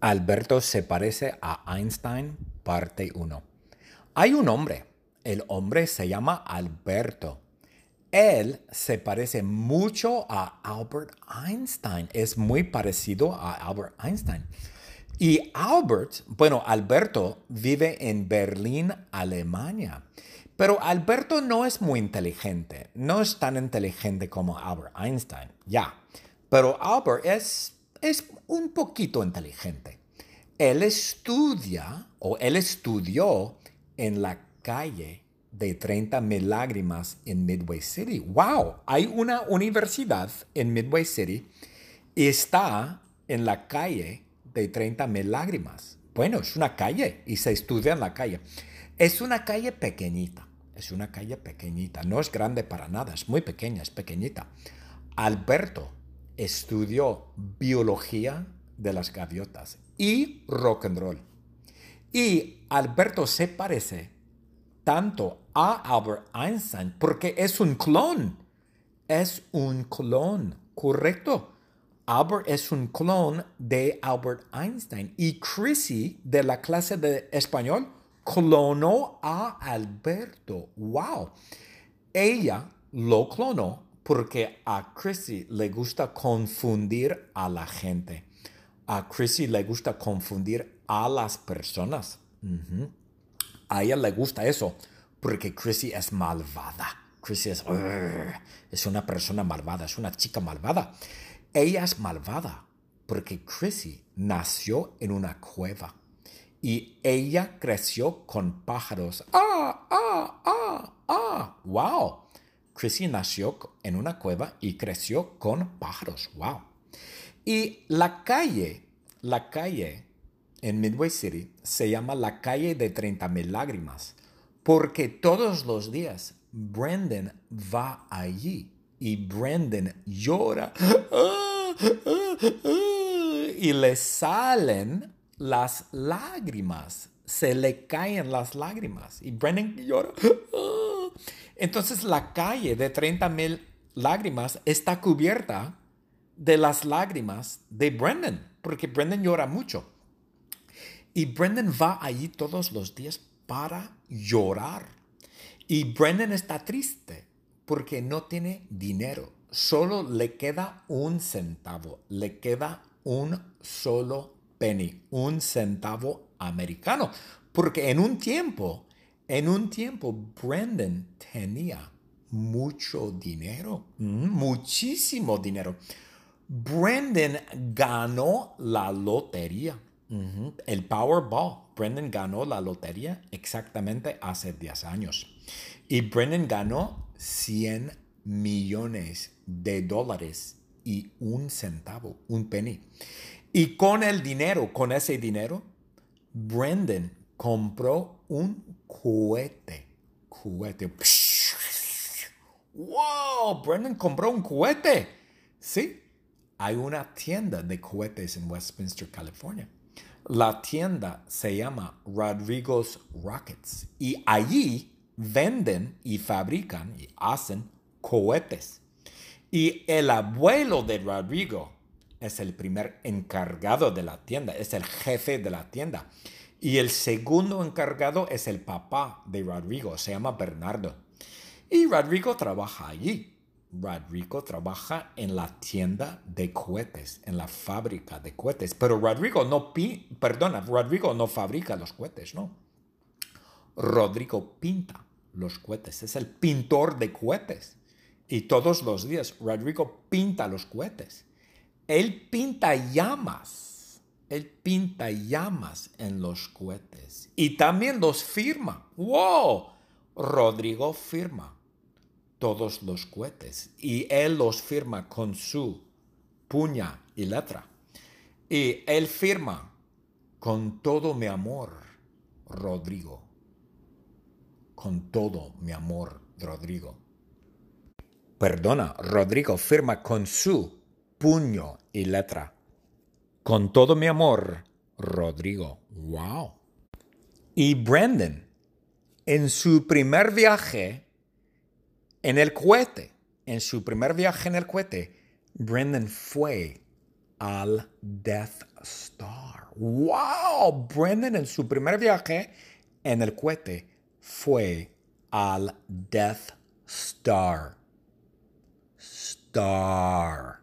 Alberto se parece a Einstein, parte 1. Hay un hombre. El hombre se llama Alberto. Él se parece mucho a Albert Einstein. Es muy parecido a Albert Einstein. Y Albert, bueno, Alberto vive en Berlín, Alemania. Pero Alberto no es muy inteligente. No es tan inteligente como Albert Einstein. Ya. Pero Albert es es un poquito inteligente. Él estudia o él estudió en la calle de 30 mil lágrimas en Midway City. ¡Wow! Hay una universidad en Midway City y está en la calle de 30 mil lágrimas. Bueno, es una calle y se estudia en la calle. Es una calle pequeñita. Es una calle pequeñita. No es grande para nada. Es muy pequeña, es pequeñita. Alberto estudió biología de las gaviotas y rock and roll. Y Alberto se parece tanto a Albert Einstein porque es un clon. Es un clon, correcto. Albert es un clon de Albert Einstein y Chrissy de la clase de español clonó a Alberto. ¡Wow! Ella lo clonó porque a Chrissy le gusta confundir a la gente. A Chrissy le gusta confundir a las personas. A ella le gusta eso porque Chrissy es malvada. Chrissy es, es una persona malvada, es una chica malvada. Ella es malvada porque Chrissy nació en una cueva y ella creció con pájaros. ¡Ah, ah, ah, ah! ¡Wow! Chrissy nació en una cueva y creció con pájaros. ¡Wow! Y la calle, la calle en Midway City se llama la calle de 30 mil lágrimas porque todos los días Brendan va allí y Brendan llora y le salen las lágrimas, se le caen las lágrimas y Brendan llora. Entonces la calle de 30 mil lágrimas está cubierta de las lágrimas de Brendan, porque Brendan llora mucho. Y Brendan va allí todos los días para llorar. Y Brendan está triste porque no tiene dinero. Solo le queda un centavo. Le queda un solo penny. Un centavo americano. Porque en un tiempo en un tiempo, Brendan tenía mucho dinero, mm, muchísimo dinero. Brendan ganó la lotería, el Powerball. Brendan ganó la lotería exactamente hace 10 años. Y Brendan ganó 100 millones de dólares y un centavo, un penny. Y con el dinero, con ese dinero, Brendan compró un cohete. Cohete. ¡Wow! Brendan compró un cohete. Sí, hay una tienda de cohetes en Westminster, California. La tienda se llama Rodrigo's Rockets y allí venden y fabrican y hacen cohetes. Y el abuelo de Rodrigo es el primer encargado de la tienda, es el jefe de la tienda. Y el segundo encargado es el papá de Rodrigo, se llama Bernardo. Y Rodrigo trabaja allí. Rodrigo trabaja en la tienda de cohetes, en la fábrica de cohetes. Pero Rodrigo no, pi perdona, Rodrigo no fabrica los cohetes, ¿no? Rodrigo pinta los cohetes, es el pintor de cohetes. Y todos los días Rodrigo pinta los cohetes. Él pinta llamas él pinta llamas en los cohetes y también los firma. ¡Wow! Rodrigo firma todos los cohetes y él los firma con su puña y letra. Y él firma con todo mi amor, Rodrigo. Con todo mi amor, Rodrigo. Perdona, Rodrigo firma con su puño y letra. Con todo mi amor, Rodrigo. Wow. Y Brandon, en su primer viaje en el cohete, en su primer viaje en el cohete, Brendan fue al Death Star. ¡Wow! Brendan en su primer viaje en el cohete fue al Death Star. Star.